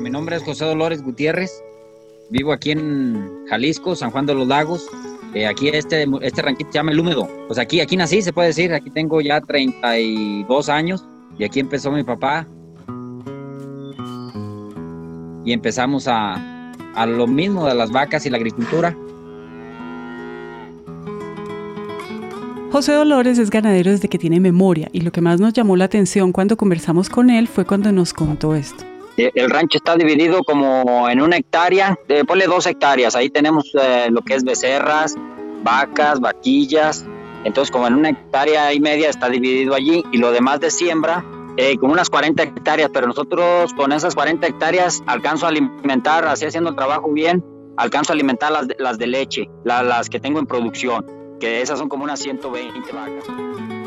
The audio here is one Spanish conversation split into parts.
mi nombre es José Dolores Gutiérrez. Vivo aquí en Jalisco, San Juan de los Lagos. Eh, aquí este, este ranquito se llama El Húmedo. Pues aquí, aquí nací, se puede decir. Aquí tengo ya 32 años y aquí empezó mi papá. Y empezamos a, a lo mismo de las vacas y la agricultura. José Dolores es ganadero desde que tiene memoria y lo que más nos llamó la atención cuando conversamos con él fue cuando nos contó esto. El rancho está dividido como en una hectárea, eh, ponle dos hectáreas, ahí tenemos eh, lo que es becerras, vacas, vaquillas, entonces como en una hectárea y media está dividido allí y lo demás de siembra eh, con unas 40 hectáreas, pero nosotros con esas 40 hectáreas alcanzo a alimentar, así haciendo el trabajo bien, alcanzo a alimentar las, las de leche, las que tengo en producción que esas son como unas 120 vacas.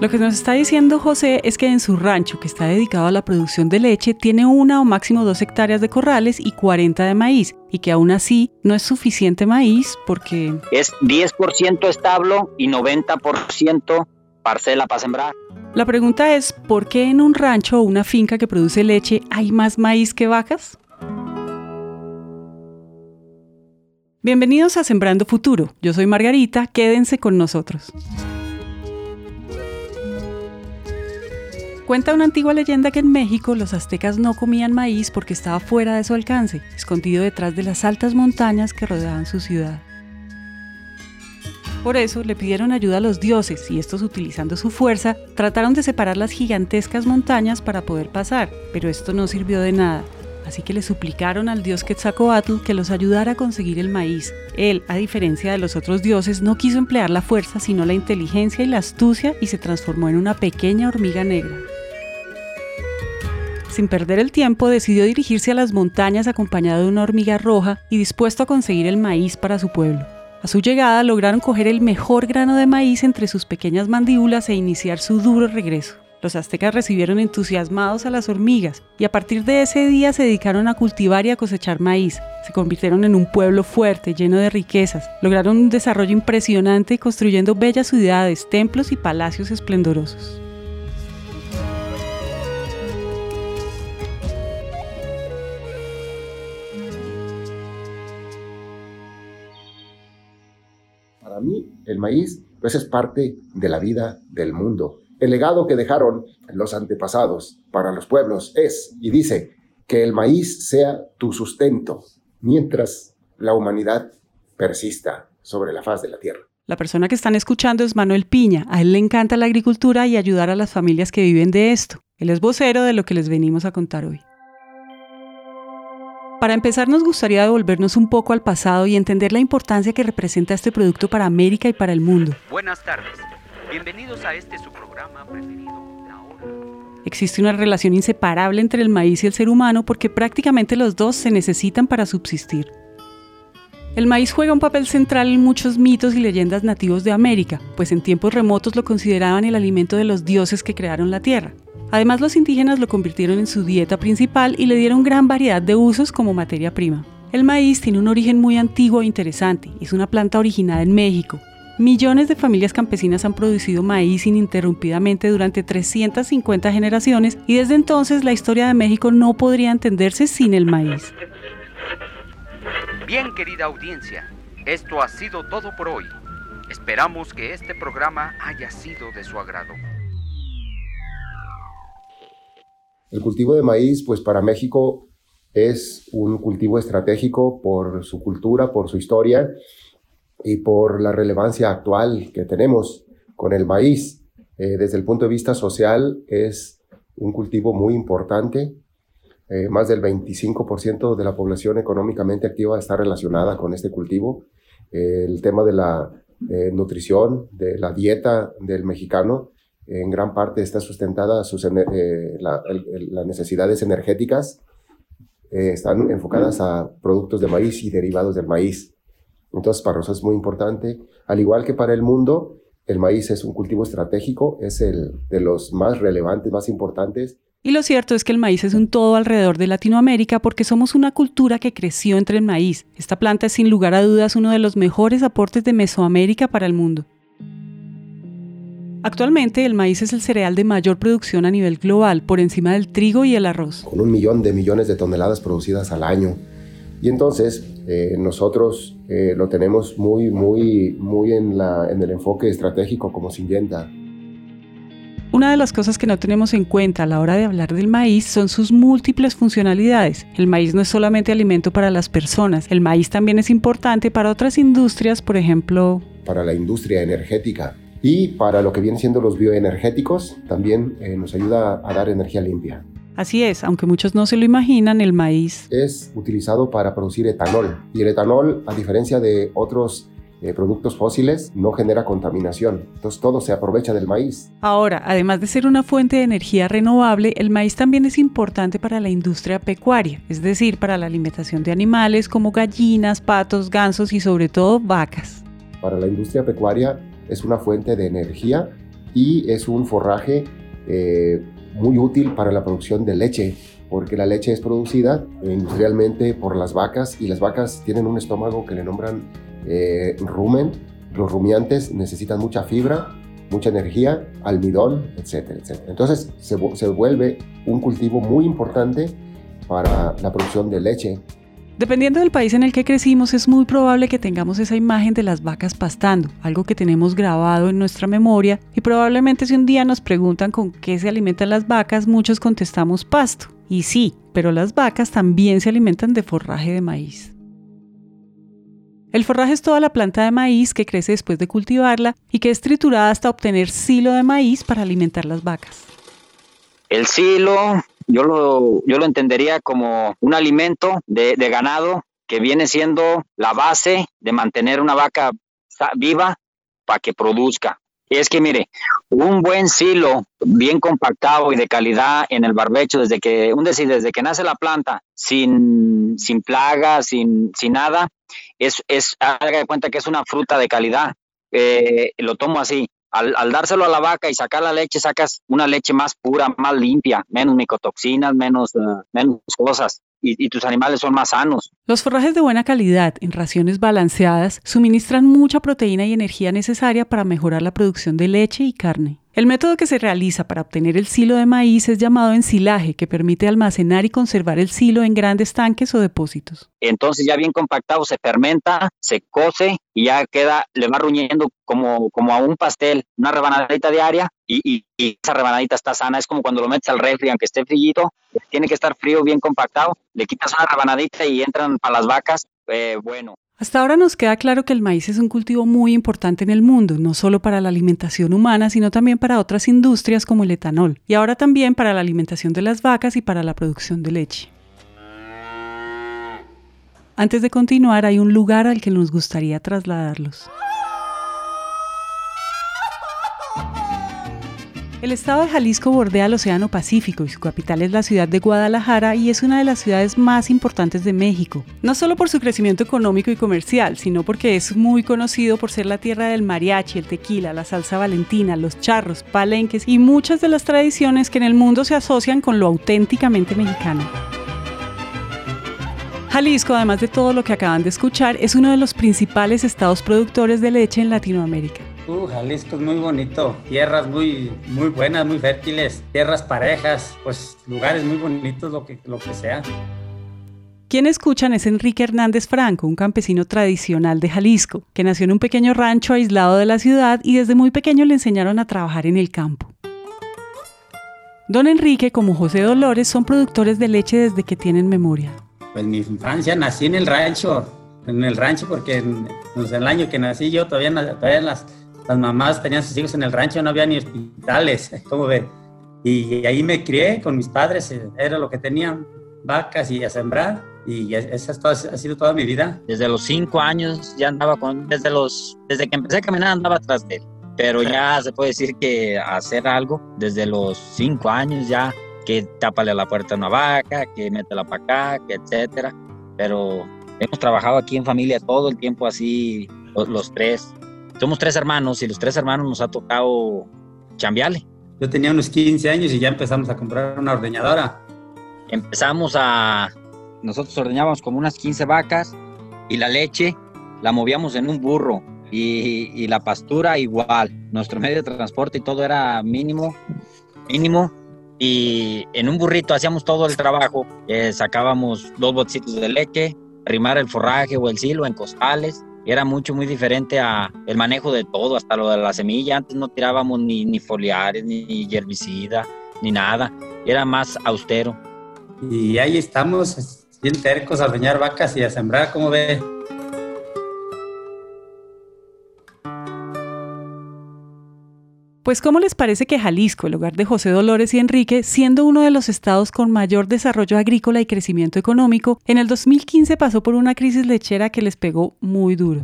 Lo que nos está diciendo José es que en su rancho, que está dedicado a la producción de leche, tiene una o máximo dos hectáreas de corrales y 40 de maíz, y que aún así no es suficiente maíz porque... Es 10% establo y 90% parcela para sembrar. La pregunta es, ¿por qué en un rancho o una finca que produce leche hay más maíz que vacas? Bienvenidos a Sembrando Futuro. Yo soy Margarita, quédense con nosotros. Cuenta una antigua leyenda que en México los aztecas no comían maíz porque estaba fuera de su alcance, escondido detrás de las altas montañas que rodeaban su ciudad. Por eso le pidieron ayuda a los dioses y estos utilizando su fuerza trataron de separar las gigantescas montañas para poder pasar, pero esto no sirvió de nada así que le suplicaron al dios Quetzalcoatl que los ayudara a conseguir el maíz. Él, a diferencia de los otros dioses, no quiso emplear la fuerza, sino la inteligencia y la astucia y se transformó en una pequeña hormiga negra. Sin perder el tiempo, decidió dirigirse a las montañas acompañado de una hormiga roja y dispuesto a conseguir el maíz para su pueblo. A su llegada lograron coger el mejor grano de maíz entre sus pequeñas mandíbulas e iniciar su duro regreso. Los aztecas recibieron entusiasmados a las hormigas y a partir de ese día se dedicaron a cultivar y a cosechar maíz. Se convirtieron en un pueblo fuerte, lleno de riquezas. Lograron un desarrollo impresionante construyendo bellas ciudades, templos y palacios esplendorosos. Para mí, el maíz pues es parte de la vida del mundo el legado que dejaron los antepasados para los pueblos es, y dice, que el maíz sea tu sustento mientras la humanidad persista sobre la faz de la tierra. La persona que están escuchando es Manuel Piña. A él le encanta la agricultura y ayudar a las familias que viven de esto. Él es vocero de lo que les venimos a contar hoy. Para empezar, nos gustaría devolvernos un poco al pasado y entender la importancia que representa este producto para América y para el mundo. Buenas tardes. Bienvenidos a este su programa preferido, La Hora. Existe una relación inseparable entre el maíz y el ser humano porque prácticamente los dos se necesitan para subsistir. El maíz juega un papel central en muchos mitos y leyendas nativos de América, pues en tiempos remotos lo consideraban el alimento de los dioses que crearon la tierra. Además, los indígenas lo convirtieron en su dieta principal y le dieron gran variedad de usos como materia prima. El maíz tiene un origen muy antiguo e interesante. Es una planta originada en México, Millones de familias campesinas han producido maíz ininterrumpidamente durante 350 generaciones y desde entonces la historia de México no podría entenderse sin el maíz. Bien, querida audiencia, esto ha sido todo por hoy. Esperamos que este programa haya sido de su agrado. El cultivo de maíz, pues para México es un cultivo estratégico por su cultura, por su historia y por la relevancia actual que tenemos con el maíz. Eh, desde el punto de vista social es un cultivo muy importante. Eh, más del 25% de la población económicamente activa está relacionada con este cultivo. Eh, el tema de la nutrición, de la dieta del mexicano, en gran parte está sustentada, sus, las necesidades energéticas están enfocadas a productos de maíz y derivados del maíz. Entonces, para nosotros es muy importante, al igual que para el mundo, el maíz es un cultivo estratégico, es el de los más relevantes, más importantes. Y lo cierto es que el maíz es un todo alrededor de Latinoamérica porque somos una cultura que creció entre el maíz. Esta planta es sin lugar a dudas uno de los mejores aportes de Mesoamérica para el mundo. Actualmente el maíz es el cereal de mayor producción a nivel global, por encima del trigo y el arroz. Con un millón de millones de toneladas producidas al año. Y entonces eh, nosotros eh, lo tenemos muy, muy, muy en, la, en el enfoque estratégico como Syngenta. Una de las cosas que no tenemos en cuenta a la hora de hablar del maíz son sus múltiples funcionalidades. El maíz no es solamente alimento para las personas, el maíz también es importante para otras industrias, por ejemplo... Para la industria energética y para lo que vienen siendo los bioenergéticos, también eh, nos ayuda a dar energía limpia. Así es, aunque muchos no se lo imaginan, el maíz es utilizado para producir etanol. Y el etanol, a diferencia de otros eh, productos fósiles, no genera contaminación. Entonces todo se aprovecha del maíz. Ahora, además de ser una fuente de energía renovable, el maíz también es importante para la industria pecuaria, es decir, para la alimentación de animales como gallinas, patos, gansos y sobre todo vacas. Para la industria pecuaria es una fuente de energía y es un forraje eh, muy útil para la producción de leche, porque la leche es producida industrialmente por las vacas y las vacas tienen un estómago que le nombran eh, rumen. Los rumiantes necesitan mucha fibra, mucha energía, almidón, etcétera, etcétera. Entonces se, se vuelve un cultivo muy importante para la producción de leche Dependiendo del país en el que crecimos, es muy probable que tengamos esa imagen de las vacas pastando, algo que tenemos grabado en nuestra memoria, y probablemente si un día nos preguntan con qué se alimentan las vacas, muchos contestamos pasto. Y sí, pero las vacas también se alimentan de forraje de maíz. El forraje es toda la planta de maíz que crece después de cultivarla y que es triturada hasta obtener silo de maíz para alimentar las vacas. El silo yo lo, yo lo entendería como un alimento de, ganado que viene siendo la base de mantener una vaca viva para que produzca. Y es que mire, un buen silo bien compactado y de calidad en el barbecho desde que un decir, desde que nace la planta sin, sin plagas, sin, sin nada, es, es haga de cuenta que es una fruta de calidad. Eh, lo tomo así al, dárselo a la vaca y sacar la leche, sacas una leche más pura, más limpia, menos micotoxinas, menos, eh, menos cosas. Y, tus animales son más sanos. Los forrajes de buena calidad, en raciones balanceadas, suministran mucha proteína y energía necesaria para mejorar la producción de leche y carne. El método que se realiza para obtener el silo de maíz es llamado ensilaje, que permite almacenar y conservar el silo en grandes tanques o depósitos. Entonces ya bien compactado se fermenta, se cose y ya queda, le va ruñendo como, como a un pastel, una rebanadita diaria y, y, esa rebanadita está sana. Es como cuando lo metes al refri, aunque esté frillito, tiene que estar frío, bien compactado. Le quitas una rebanadita y entran para las vacas, eh, bueno. Hasta ahora nos queda claro que el maíz es un cultivo muy importante en el mundo, no solo para la alimentación humana, sino también para otras industrias como el etanol, y ahora también para la alimentación de las vacas y para la producción de leche. Antes de continuar, hay un lugar al que nos gustaría trasladarlos. El estado de Jalisco bordea el Océano Pacífico y su capital es la ciudad de Guadalajara y es una de las ciudades más importantes de México. No solo por su crecimiento económico y comercial, sino porque es muy conocido por ser la tierra del mariachi, el tequila, la salsa valentina, los charros, palenques y muchas de las tradiciones que en el mundo se asocian con lo auténticamente mexicano. Jalisco, además de todo lo que acaban de escuchar, es uno de los principales estados productores de leche en Latinoamérica. Uh, Jalisco es muy bonito, tierras muy, muy buenas, muy fértiles, tierras parejas, pues lugares muy bonitos, lo que, lo que sea. Quien escuchan es Enrique Hernández Franco, un campesino tradicional de Jalisco, que nació en un pequeño rancho aislado de la ciudad y desde muy pequeño le enseñaron a trabajar en el campo. Don Enrique, como José Dolores, son productores de leche desde que tienen memoria. Pues mi infancia nací en el rancho, en el rancho porque en, pues, el año que nací yo todavía, todavía las, las mamás tenían sus hijos en el rancho, no había ni hospitales, ¿cómo ve? Y ahí me crié con mis padres, eh, era lo que tenían, vacas y a sembrar, y esa ha sido toda mi vida. Desde los cinco años ya andaba con, desde, los, desde que empecé a caminar andaba atrás de él, pero ya se puede decir que hacer algo desde los cinco años ya, que tápale la puerta a una vaca, que métela para acá, que etcétera, pero hemos trabajado aquí en familia todo el tiempo así, los tres, somos tres hermanos y los tres hermanos nos ha tocado chambearle. Yo tenía unos 15 años y ya empezamos a comprar una ordeñadora. Empezamos a... Nosotros ordeñábamos como unas 15 vacas y la leche la movíamos en un burro. y, la pastura igual. Nuestro medio de transporte y todo era mínimo, mínimo. Y en un burrito hacíamos todo el trabajo. Eh, sacábamos dos botecitos de leche, arrimar el forraje o el silo en costales. Era mucho, muy diferente a el manejo de todo, hasta lo de la semilla. Antes no tirábamos ni, ni foliares, ni herbicida, ni nada. Era más austero. Y ahí estamos, bien tercos a bañar vacas y a sembrar, como ve. Pues ¿cómo les parece que Jalisco, el hogar de José Dolores y Enrique, siendo uno de los estados con mayor desarrollo agrícola y crecimiento económico, en el 2015 pasó por una crisis lechera que les pegó muy duro?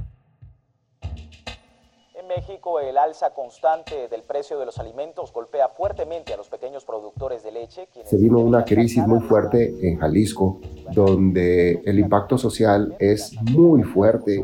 En México, el alza constante del precio de los alimentos golpea fuertemente a los pequeños productores de leche. Se vino una crisis muy fuerte en Jalisco, donde el impacto social es muy fuerte.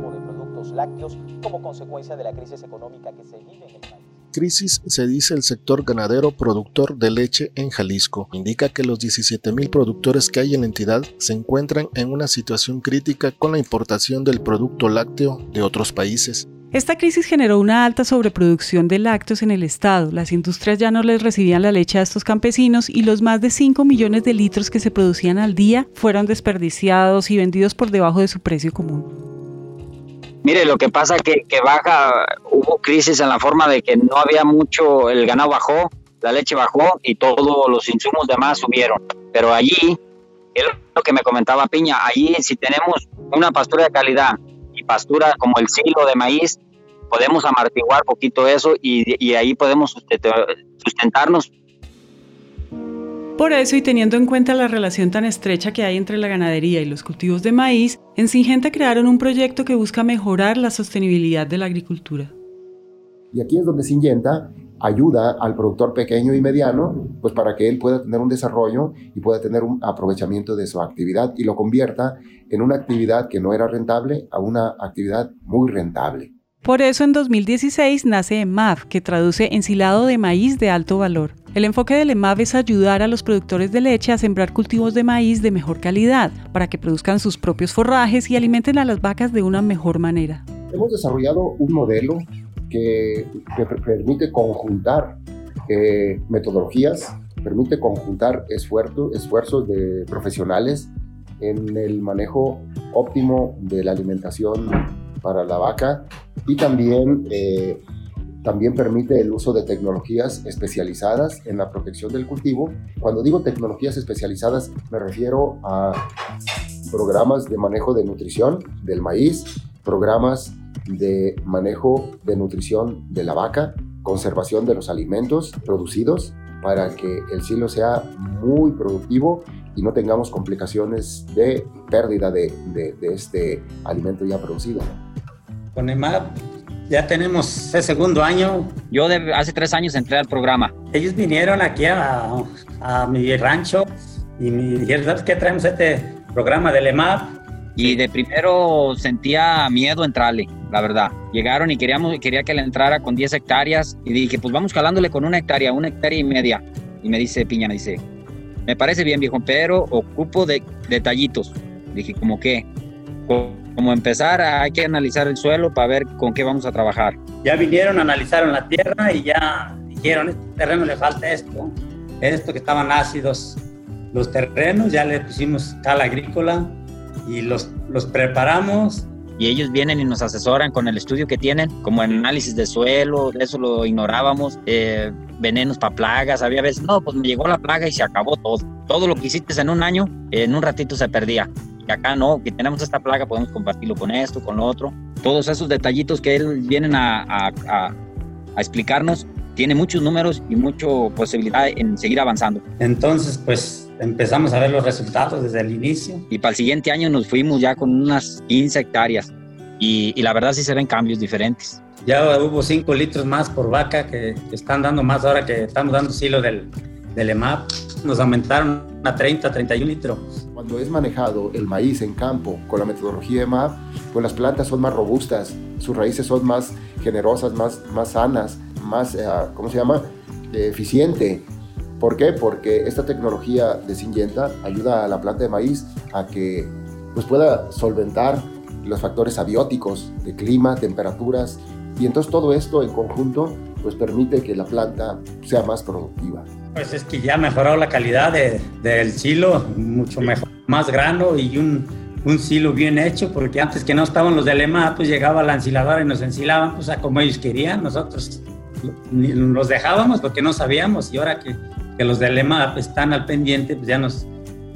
lácteos como consecuencia de la crisis económica que se vive en el país crisis se dice el sector ganadero productor de leche en Jalisco. Indica que los 17.000 productores que hay en la entidad se encuentran en una situación crítica con la importación del producto lácteo de otros países. Esta crisis generó una alta sobreproducción de lácteos en el estado. Las industrias ya no les recibían la leche a estos campesinos y los más de 5 millones de litros que se producían al día fueron desperdiciados y vendidos por debajo de su precio común. Mire, lo que pasa que, que baja, hubo crisis en la forma de que no había mucho, el ganado bajó, la leche bajó y todos los insumos demás subieron. Pero allí, lo que me comentaba Piña, allí si tenemos una pastura de calidad y pastura como el silo de maíz, podemos amortiguar poquito eso y, y ahí podemos sustentarnos por eso, y teniendo en cuenta la relación tan estrecha que hay entre la ganadería y los cultivos de maíz, en Singenta crearon un proyecto que busca mejorar la sostenibilidad de la agricultura. Y aquí es donde Singenta ayuda al productor pequeño y mediano, pues para que él pueda tener un desarrollo y pueda tener un aprovechamiento de su actividad y lo convierta en una actividad que no era rentable a una actividad muy rentable. Por eso en 2016 nace EMAV, que traduce ensilado de maíz de alto valor. El enfoque del EMAV es ayudar a los productores de leche a sembrar cultivos de maíz de mejor calidad, para que produzcan sus propios forrajes y alimenten a las vacas de una mejor manera. Hemos desarrollado un modelo que, permite conjuntar eh, metodologías, permite conjuntar esfuerzos de profesionales en el manejo óptimo de la alimentación para la vaca y también eh, también permite el uso de tecnologías especializadas en la protección del cultivo. Cuando digo tecnologías especializadas me refiero a programas de manejo de nutrición del maíz, programas de manejo de nutrición de la vaca, conservación de los alimentos producidos para que el silo sea muy productivo y no tengamos complicaciones de pérdida de, este alimento ya producido. Con EMAP ya tenemos el segundo año. Yo hace tres años entré al programa. Ellos vinieron aquí a, mi rancho y me dijeron, ¿sabes qué? Traemos este programa del EMAP. Y de primero sentía miedo entrarle, la verdad. Llegaron y queríamos, quería que le entrara con 10 hectáreas y dije, pues vamos calándole con una hectárea, una hectárea y media. Y me dice Piña, me dice, me parece bien viejo, pero ocupo de detallitos. Dije, ¿cómo qué? Como empezar, hay que analizar el suelo para ver con qué vamos a trabajar. Ya vinieron, analizaron la tierra y ya dijeron, este terreno le falta esto, esto que estaban ácidos. Los terrenos ya le pusimos cal agrícola y los, los preparamos. Y ellos vienen y nos asesoran con el estudio que tienen, como el análisis de suelo, eso lo ignorábamos, eh, venenos para plagas, había veces, no, pues me llegó la plaga y se acabó todo. Todo lo que hiciste en un año, en un ratito se perdía acá no, que tenemos esta plaga, podemos compartirlo con esto, con lo otro. Todos esos detallitos que él vienen a, a, explicarnos, tiene muchos números y mucha posibilidad en seguir avanzando. Entonces, pues empezamos a ver los resultados desde el inicio. Y para el siguiente año nos fuimos ya con unas 15 hectáreas y, y la verdad sí se ven cambios diferentes. Ya hubo 5 litros más por vaca que, están dando más ahora que estamos dando silo del, del EMAP. Nos aumentaron a 30, 31 litros. Cuando es manejado el maíz en campo con la metodología EMAP, pues las plantas son más robustas, sus raíces son más generosas, más, más sanas, más, eh, ¿cómo se llama?, eficiente. ¿Por qué? Porque esta tecnología de Syngenta ayuda a la planta de maíz a que pues, pueda solventar los factores abióticos de clima, temperaturas, y entonces todo esto en conjunto pues permite que la planta sea más productiva. Pues es que ya ha mejorado la calidad de, del silo, mucho mejor, más grano y un, un, silo bien hecho, porque antes que no estaban los de Lema, pues llegaba la ensiladora y nos ensilaban pues a como ellos querían, nosotros los dejábamos porque no sabíamos y ahora que, que los de Lema están al pendiente, pues ya nos,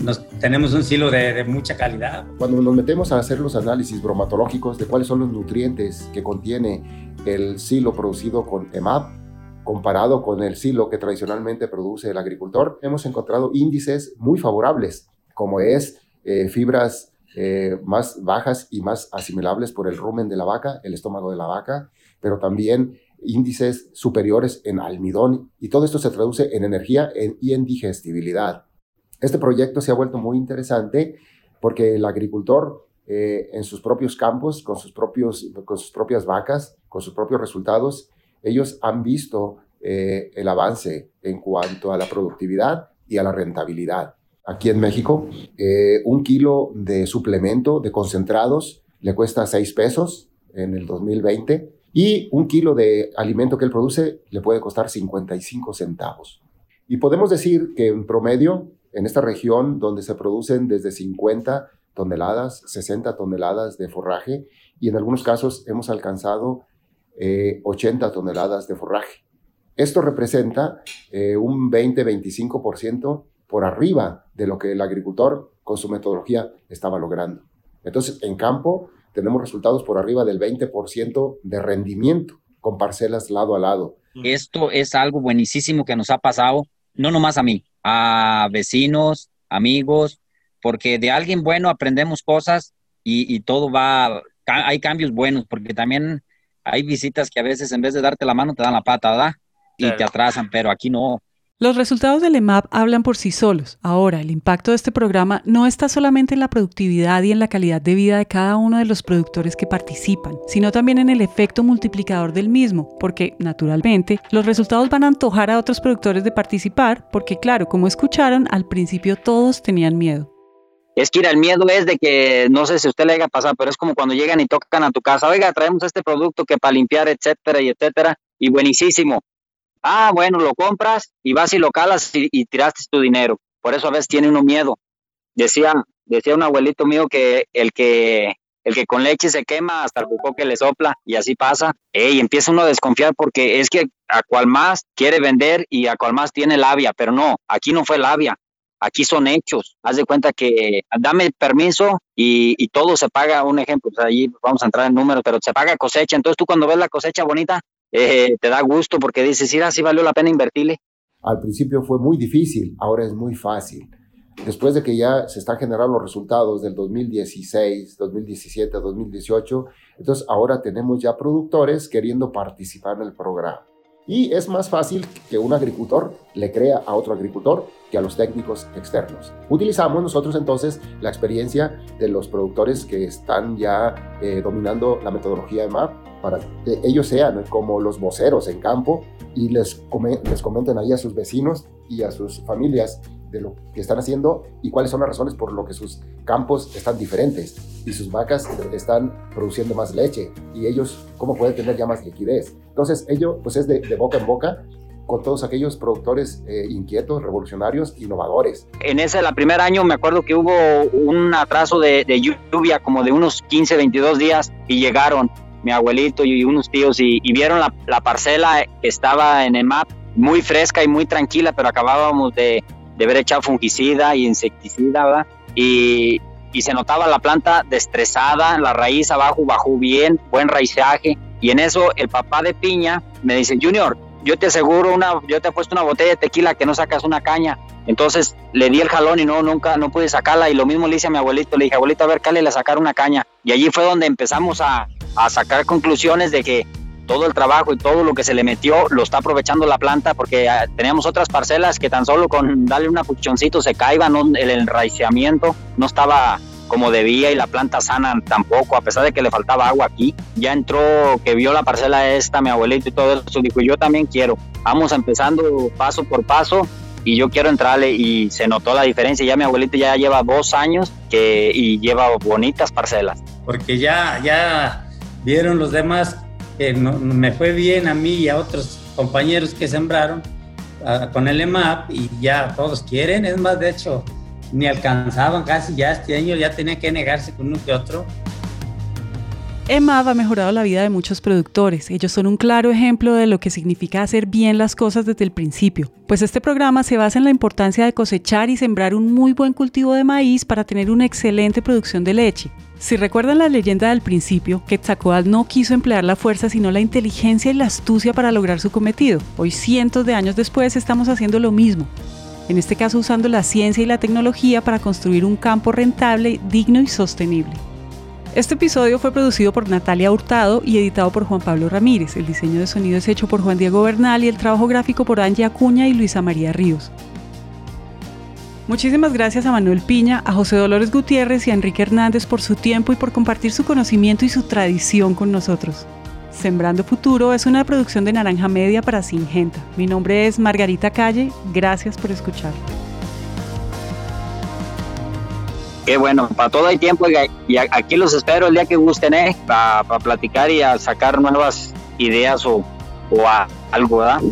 nos, tenemos un silo de, de, mucha calidad. Cuando nos metemos a hacer los análisis bromatológicos de cuáles son los nutrientes que contiene el silo producido con EMAP, comparado con el silo que tradicionalmente produce el agricultor, hemos encontrado índices muy favorables, como es eh, fibras eh, más bajas y más asimilables por el rumen de la vaca, el estómago de la vaca, pero también índices superiores en almidón y todo esto se traduce en energía y en digestibilidad. Este proyecto se ha vuelto muy interesante porque el agricultor eh, en sus propios campos, con sus, propios, con sus propias vacas, con sus propios resultados, ellos han visto eh, el avance en cuanto a la productividad y a la rentabilidad. Aquí en México, eh, un kilo de suplemento de concentrados le cuesta 6 pesos en el 2020 y un kilo de alimento que él produce le puede costar 55 centavos. Y podemos decir que en promedio, en esta región donde se producen desde 50 toneladas, 60 toneladas de forraje y en algunos casos hemos alcanzado 80 eh, toneladas de forraje. Esto representa eh, un 20-25% por arriba de lo que el agricultor con su metodología estaba logrando. Entonces, en campo tenemos resultados por arriba del 20% de rendimiento con parcelas lado a lado. Esto es algo buenísimo que nos ha pasado, no nomás a mí, a vecinos, amigos, porque de alguien bueno aprendemos cosas y todo va, hay cambios buenos, porque también hay visitas que a veces en vez de darte la mano te dan la pata, ¿verdad? Y te atrasan, pero aquí no. Los resultados del EMAP hablan por sí solos. Ahora, el impacto de este programa no está solamente en la productividad y en la calidad de vida de cada uno de los productores que participan, sino también en el efecto multiplicador del mismo, porque, naturalmente, los resultados van a antojar a otros productores de participar, porque, claro, como escucharon, al principio todos tenían miedo. Es que el miedo es de que, no sé si usted le haya pasado, pero es como cuando llegan y tocan a tu casa, oiga, traemos este producto que para limpiar, etcétera, y etcétera, y buenísimo. Ah, bueno, lo compras y vas y lo calas y, tiraste tu dinero. Por eso a veces tiene uno miedo. Decía, decía un abuelito mío que el que el que con leche se quema hasta el cuco que le sopla y así pasa. Y empieza uno a desconfiar porque es que a cual más quiere vender y a cual más tiene labia, pero no, aquí no fue labia, Aquí son hechos. Haz de cuenta que dame permiso y, todo se paga. Un ejemplo, pues ahí vamos a entrar en números, pero se paga cosecha. Entonces tú cuando ves la cosecha bonita, eh, te da gusto porque dices, sí, sí valió la pena invertirle. Al principio fue muy difícil, ahora es muy fácil. Después de que ya se están generando los resultados del 2016, 2017, 2018, entonces ahora tenemos ya productores queriendo participar en el programa. Y es más fácil que un agricultor le crea a otro agricultor que a los técnicos externos. Utilizamos nosotros entonces la experiencia de los productores que están ya eh, dominando la metodología de MAP para que ellos sean como los voceros en campo y les, les comenten ahí a sus vecinos y a sus familias de lo que están haciendo y cuáles son las razones por lo que sus campos están diferentes y sus vacas están produciendo más leche y ellos cómo pueden tener ya más liquidez. Entonces ello pues es de, boca en boca con todos aquellos productores eh, inquietos, revolucionarios, innovadores. En ese, el primer año, me acuerdo que hubo un atraso de, lluvia como de unos 15, 22 días y llegaron mi abuelito y unos tíos y, vieron la, la, parcela que estaba en EMAP muy fresca y muy tranquila, pero acabábamos de, de haber fungicida y insecticida, ¿verdad? Y, y se notaba la planta destresada, la raíz abajo bajó bien, buen raizaje. Y en eso el papá de Piña me dice, Junior, yo te aseguro una, yo te he puesto una botella de tequila que no sacas una caña. Entonces le di el jalón y no, nunca, no pude sacarla. Y lo mismo le hice a mi abuelito, le dije, abuelito, a ver, cále a sacar una caña. Y allí fue donde empezamos a, a sacar conclusiones de que todo el trabajo y todo lo que se le metió lo está aprovechando la planta porque ah, teníamos otras parcelas que tan solo con darle un apuchoncito se caían, el enraizamiento no estaba como debía y la planta sana tampoco, a pesar de que le faltaba agua aquí. Ya entró, que vio la parcela esta, mi abuelito y todo eso, dijo, yo también quiero. Vamos empezando paso por paso y yo quiero entrarle y se notó la diferencia. Ya mi abuelito ya lleva dos años que, y lleva bonitas parcelas. porque ya, ya vieron los demás que no, me fue bien a mí y a otros compañeros que sembraron con el EMAP y ya todos quieren, es más, de hecho, ni alcanzaban casi ya este año, ya tenía que negarse con uno que otro. EMAP ha mejorado la vida de muchos productores. Ellos son un claro ejemplo de lo que significa hacer bien las cosas desde el principio. Pues este programa se basa en la importancia de cosechar y sembrar un muy buen cultivo de maíz para tener una excelente producción de leche. Si recuerdan la leyenda del principio, Quetzalcoatl no quiso emplear la fuerza sino la inteligencia y la astucia para lograr su cometido. Hoy, cientos de años después, estamos haciendo lo mismo. En este caso usando la ciencia y la tecnología para construir un campo rentable, digno y sostenible. Este episodio fue producido por Natalia Hurtado y editado por Juan Pablo Ramírez. El diseño de sonido es hecho por Juan Diego Bernal y el trabajo gráfico por Angie Acuña y Luisa María Ríos. Muchísimas gracias a Manuel Piña, a José Dolores Gutiérrez y a Enrique Hernández por su tiempo y por compartir su conocimiento y su tradición con nosotros. Sembrando Futuro es una producción de Naranja Media para Singenta. Mi nombre es Margarita Calle. Gracias por escuchar. Qué bueno, para todo hay tiempo y aquí los espero el día que gusten, ¿eh? Para platicar y a sacar nuevas ideas o, o algo, ¿verdad?